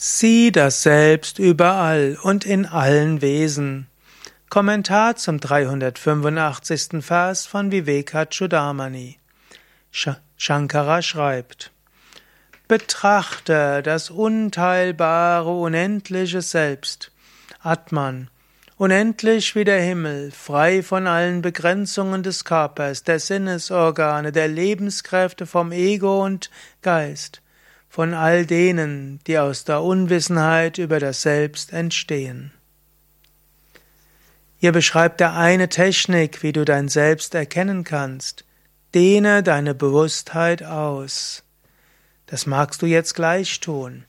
Sieh das Selbst überall und in allen Wesen. Kommentar zum 385. Vers von Vivekachudamani. Shankara schreibt, Betrachte das unteilbare, unendliche Selbst, Atman, unendlich wie der Himmel, frei von allen Begrenzungen des Körpers, der Sinnesorgane, der Lebenskräfte vom Ego und Geist, von all denen, die aus der Unwissenheit über das Selbst entstehen. Hier beschreibt er eine Technik, wie du dein Selbst erkennen kannst. Dehne deine Bewusstheit aus. Das magst du jetzt gleich tun.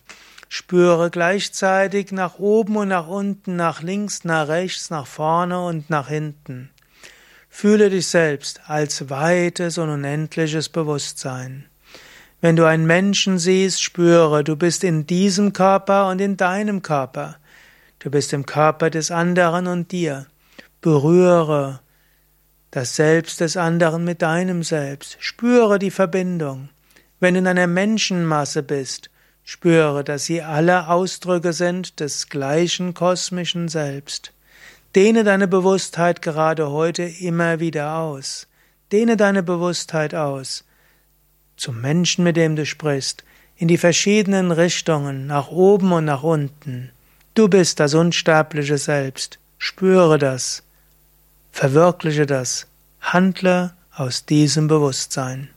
Spüre gleichzeitig nach oben und nach unten, nach links, nach rechts, nach vorne und nach hinten. Fühle dich selbst als weites und unendliches Bewusstsein. Wenn du einen Menschen siehst, spüre, du bist in diesem Körper und in deinem Körper. Du bist im Körper des anderen und dir. Berühre das Selbst des anderen mit deinem Selbst. Spüre die Verbindung. Wenn du in einer Menschenmasse bist, spüre, dass sie alle Ausdrücke sind des gleichen kosmischen Selbst. Dehne deine Bewusstheit gerade heute immer wieder aus. Dehne deine Bewusstheit aus zum Menschen, mit dem du sprichst, in die verschiedenen Richtungen, nach oben und nach unten. Du bist das unsterbliche Selbst. Spüre das. Verwirkliche das. Handle aus diesem Bewusstsein.